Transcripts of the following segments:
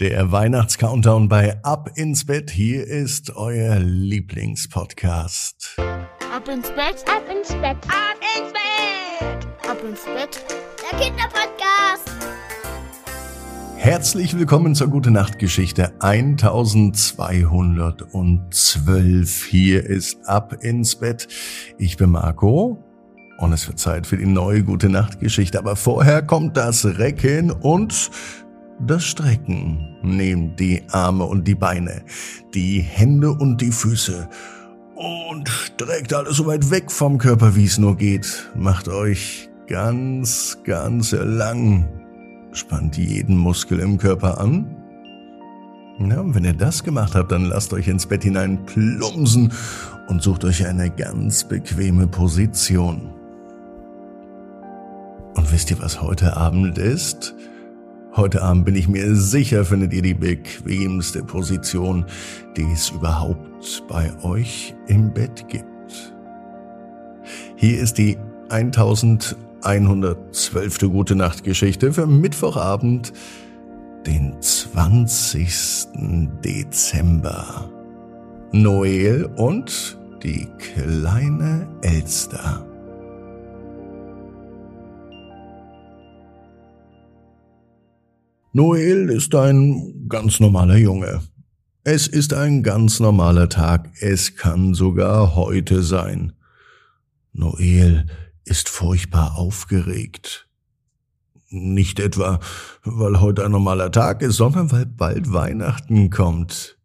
Der Weihnachtscountdown bei Ab ins Bett. Hier ist euer Lieblingspodcast. Ab ins Bett, ab ins Bett, ab ins Bett, ab ins Bett. Der Kinderpodcast. Herzlich willkommen zur Gute Nacht Geschichte 1212. Hier ist Ab ins Bett. Ich bin Marco. Und es wird Zeit für die neue Gute Nacht Geschichte. Aber vorher kommt das Recken und das Strecken. Nehmt die Arme und die Beine, die Hände und die Füße und streckt alles so weit weg vom Körper, wie es nur geht. Macht euch ganz, ganz lang. Spannt jeden Muskel im Körper an. Ja, und wenn ihr das gemacht habt, dann lasst euch ins Bett hinein plumpsen und sucht euch eine ganz bequeme Position. Und wisst ihr, was heute Abend ist? Heute Abend bin ich mir sicher, findet ihr die bequemste Position, die es überhaupt bei euch im Bett gibt. Hier ist die 1112. Gute Nacht Geschichte für Mittwochabend, den 20. Dezember. Noel und die kleine Elster. Noel ist ein ganz normaler Junge. Es ist ein ganz normaler Tag. Es kann sogar heute sein. Noel ist furchtbar aufgeregt. Nicht etwa, weil heute ein normaler Tag ist, sondern weil bald Weihnachten kommt.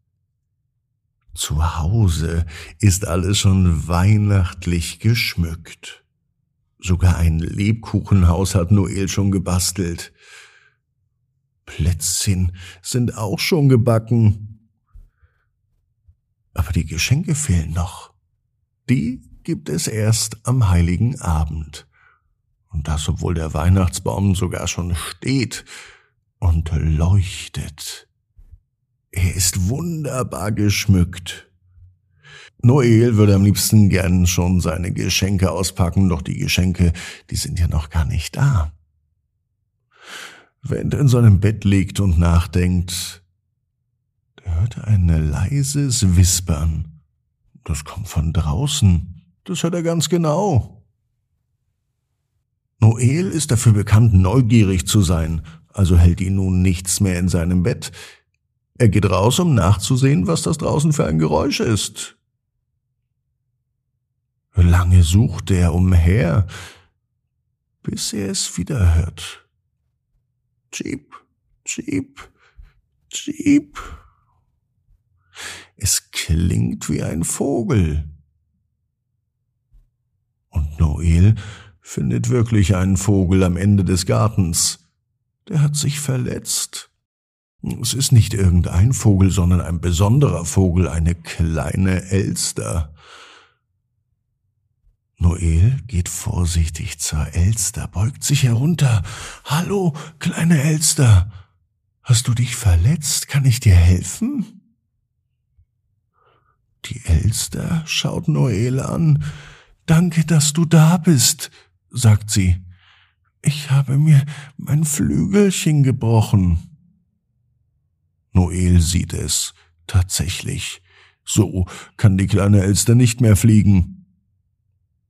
Zu Hause ist alles schon weihnachtlich geschmückt. Sogar ein Lebkuchenhaus hat Noel schon gebastelt. Plätzchen sind auch schon gebacken. Aber die Geschenke fehlen noch. Die gibt es erst am heiligen Abend. Und das, obwohl der Weihnachtsbaum sogar schon steht und leuchtet. Er ist wunderbar geschmückt. Noel würde am liebsten gern schon seine Geschenke auspacken, doch die Geschenke, die sind ja noch gar nicht da. Während er in seinem Bett liegt und nachdenkt, der hört ein leises Wispern. Das kommt von draußen. Das hört er ganz genau. Noel ist dafür bekannt, neugierig zu sein, also hält ihn nun nichts mehr in seinem Bett. Er geht raus, um nachzusehen, was das draußen für ein Geräusch ist. Lange sucht er umher, bis er es wieder hört. Jeep, Jeep, Jeep. Es klingt wie ein Vogel. Und Noel findet wirklich einen Vogel am Ende des Gartens. Der hat sich verletzt. Es ist nicht irgendein Vogel, sondern ein besonderer Vogel, eine kleine Elster. Noel geht vorsichtig zur Elster, beugt sich herunter. Hallo, kleine Elster. Hast du dich verletzt? Kann ich dir helfen? Die Elster schaut Noel an. Danke, dass du da bist, sagt sie. Ich habe mir mein Flügelchen gebrochen. Noel sieht es. Tatsächlich. So kann die kleine Elster nicht mehr fliegen.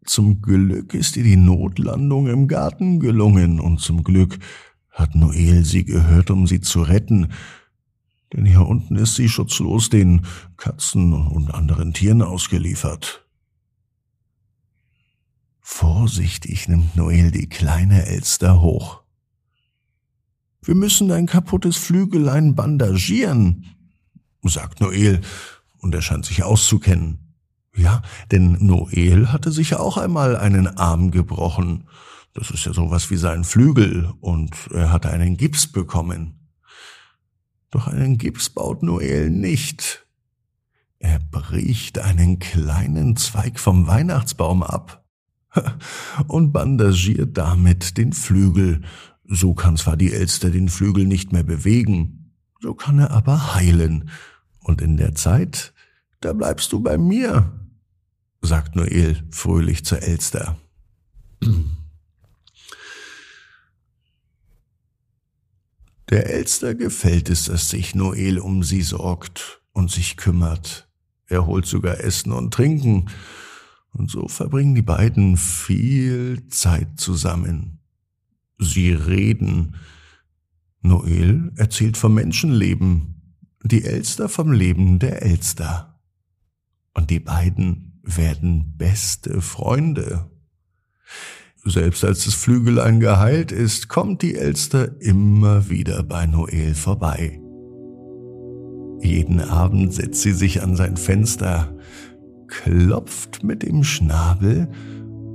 Zum Glück ist ihr die Notlandung im Garten gelungen und zum Glück hat Noel sie gehört, um sie zu retten. Denn hier unten ist sie schutzlos den Katzen und anderen Tieren ausgeliefert. Vorsichtig nimmt Noel die kleine Elster hoch. Wir müssen dein kaputtes Flügelein bandagieren, sagt Noel, und er scheint sich auszukennen. Ja, denn Noel hatte sich ja auch einmal einen Arm gebrochen. Das ist ja sowas wie sein Flügel und er hatte einen Gips bekommen. Doch einen Gips baut Noel nicht. Er bricht einen kleinen Zweig vom Weihnachtsbaum ab und bandagiert damit den Flügel. So kann zwar die Elster den Flügel nicht mehr bewegen, so kann er aber heilen. Und in der Zeit, da bleibst du bei mir sagt Noel fröhlich zur Elster. Der Elster gefällt es, dass sich Noel um sie sorgt und sich kümmert. Er holt sogar Essen und Trinken, und so verbringen die beiden viel Zeit zusammen. Sie reden. Noel erzählt vom Menschenleben, die Elster vom Leben der Elster. Und die beiden werden beste Freunde. Selbst als das Flügelein geheilt ist, kommt die Elster immer wieder bei Noel vorbei. Jeden Abend setzt sie sich an sein Fenster, klopft mit dem Schnabel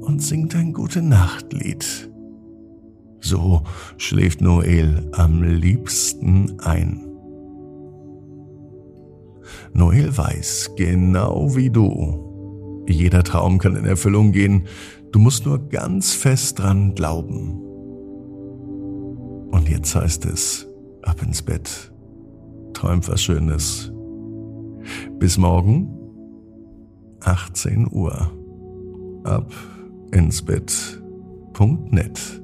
und singt ein gute Nachtlied. So schläft Noel am liebsten ein. Noel weiß, genau wie du, jeder Traum kann in Erfüllung gehen, du musst nur ganz fest dran glauben. Und jetzt heißt es, ab ins Bett, träum was Schönes. Bis morgen, 18 Uhr, ab ins Bett.net.